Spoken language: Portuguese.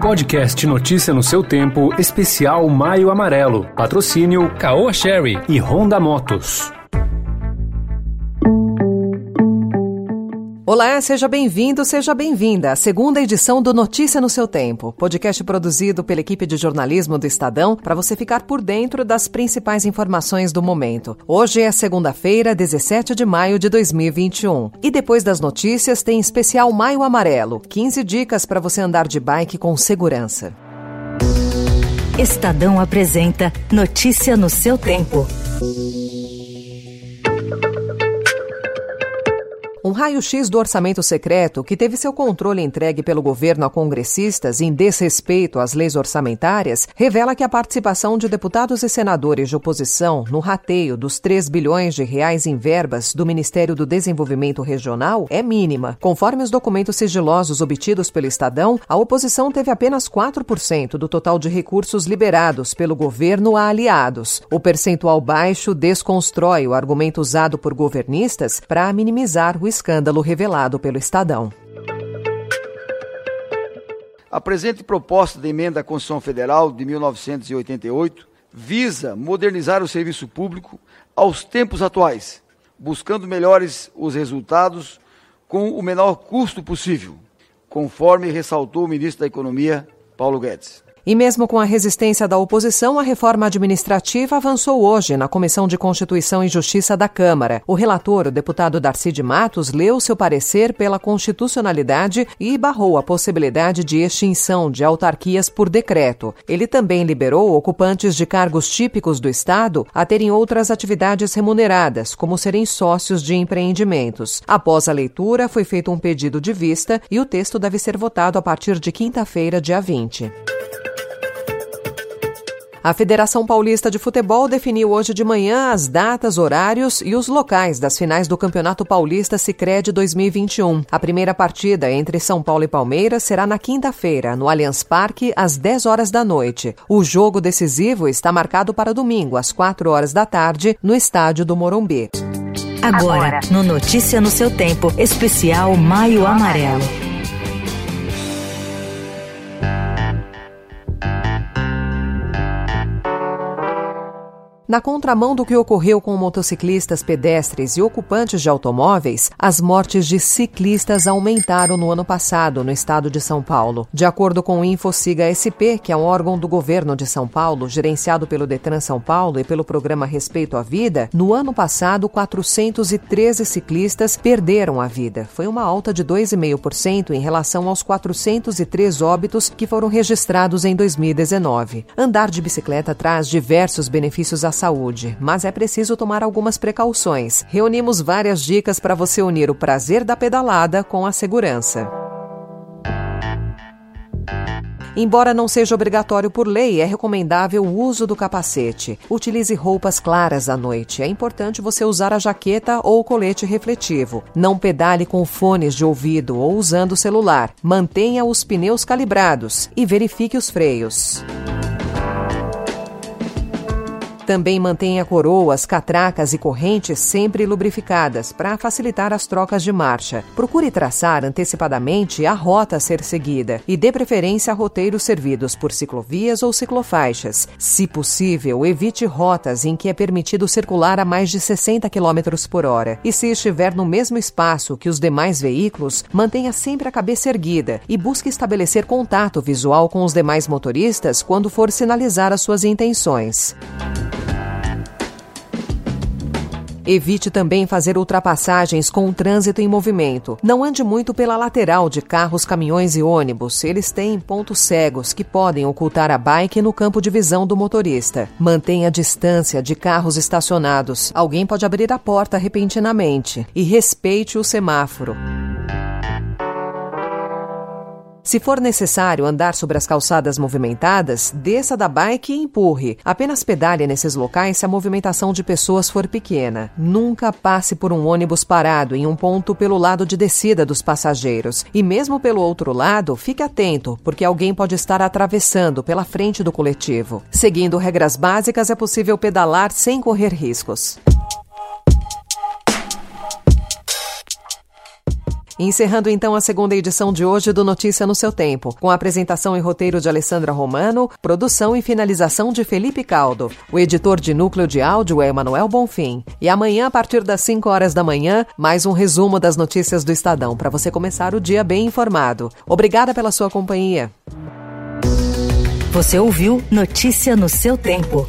Podcast Notícia no seu tempo, especial Maio Amarelo. Patrocínio Caoa Sherry e Honda Motos. Olá, seja bem-vindo, seja bem-vinda à segunda edição do Notícia no seu Tempo, podcast produzido pela equipe de jornalismo do Estadão para você ficar por dentro das principais informações do momento. Hoje é segunda-feira, 17 de maio de 2021. E depois das notícias tem especial Maio Amarelo 15 dicas para você andar de bike com segurança. Estadão apresenta Notícia no seu tempo. Um raio-x do orçamento secreto, que teve seu controle entregue pelo governo a congressistas em desrespeito às leis orçamentárias, revela que a participação de deputados e senadores de oposição no rateio dos 3 bilhões de reais em verbas do Ministério do Desenvolvimento Regional é mínima. Conforme os documentos sigilosos obtidos pelo Estadão, a oposição teve apenas 4% do total de recursos liberados pelo governo a aliados. O percentual baixo desconstrói o argumento usado por governistas para minimizar o escândalo revelado pelo Estadão. A presente proposta de emenda à Constituição Federal de 1988 visa modernizar o serviço público aos tempos atuais, buscando melhores os resultados com o menor custo possível, conforme ressaltou o ministro da Economia, Paulo Guedes. E mesmo com a resistência da oposição, a reforma administrativa avançou hoje na Comissão de Constituição e Justiça da Câmara. O relator, o deputado Darcy de Matos, leu seu parecer pela constitucionalidade e barrou a possibilidade de extinção de autarquias por decreto. Ele também liberou ocupantes de cargos típicos do Estado a terem outras atividades remuneradas, como serem sócios de empreendimentos. Após a leitura, foi feito um pedido de vista e o texto deve ser votado a partir de quinta-feira, dia 20. A Federação Paulista de Futebol definiu hoje de manhã as datas, horários e os locais das finais do Campeonato Paulista Sicredi 2021. A primeira partida entre São Paulo e Palmeiras será na quinta-feira, no Allianz Parque, às 10 horas da noite. O jogo decisivo está marcado para domingo, às 4 horas da tarde, no estádio do Morumbi. Agora, no Notícia no seu tempo, especial Maio Amarelo. Na contramão do que ocorreu com motociclistas, pedestres e ocupantes de automóveis, as mortes de ciclistas aumentaram no ano passado no estado de São Paulo. De acordo com o InfoSiga SP, que é um órgão do governo de São Paulo, gerenciado pelo Detran São Paulo e pelo programa Respeito à Vida, no ano passado 413 ciclistas perderam a vida. Foi uma alta de 2,5% em relação aos 403 óbitos que foram registrados em 2019. Andar de bicicleta traz diversos benefícios à saúde, mas é preciso tomar algumas precauções. Reunimos várias dicas para você unir o prazer da pedalada com a segurança. Embora não seja obrigatório por lei, é recomendável o uso do capacete. Utilize roupas claras à noite. É importante você usar a jaqueta ou o colete refletivo. Não pedale com fones de ouvido ou usando o celular. Mantenha os pneus calibrados e verifique os freios. Também mantenha coroas, catracas e correntes sempre lubrificadas para facilitar as trocas de marcha. Procure traçar antecipadamente a rota a ser seguida e dê preferência a roteiros servidos por ciclovias ou ciclofaixas. Se possível, evite rotas em que é permitido circular a mais de 60 km por hora. E se estiver no mesmo espaço que os demais veículos, mantenha sempre a cabeça erguida e busque estabelecer contato visual com os demais motoristas quando for sinalizar as suas intenções. Evite também fazer ultrapassagens com o trânsito em movimento. Não ande muito pela lateral de carros, caminhões e ônibus. Eles têm pontos cegos que podem ocultar a bike no campo de visão do motorista. Mantenha a distância de carros estacionados. Alguém pode abrir a porta repentinamente. E respeite o semáforo. Se for necessário andar sobre as calçadas movimentadas, desça da bike e empurre. Apenas pedale nesses locais se a movimentação de pessoas for pequena. Nunca passe por um ônibus parado em um ponto pelo lado de descida dos passageiros. E mesmo pelo outro lado, fique atento, porque alguém pode estar atravessando pela frente do coletivo. Seguindo regras básicas, é possível pedalar sem correr riscos. Encerrando então a segunda edição de hoje do Notícia no seu tempo, com a apresentação e roteiro de Alessandra Romano, produção e finalização de Felipe Caldo. O editor de núcleo de áudio é Emanuel Bonfim. E amanhã, a partir das 5 horas da manhã, mais um resumo das notícias do Estadão para você começar o dia bem informado. Obrigada pela sua companhia. Você ouviu Notícia no seu tempo.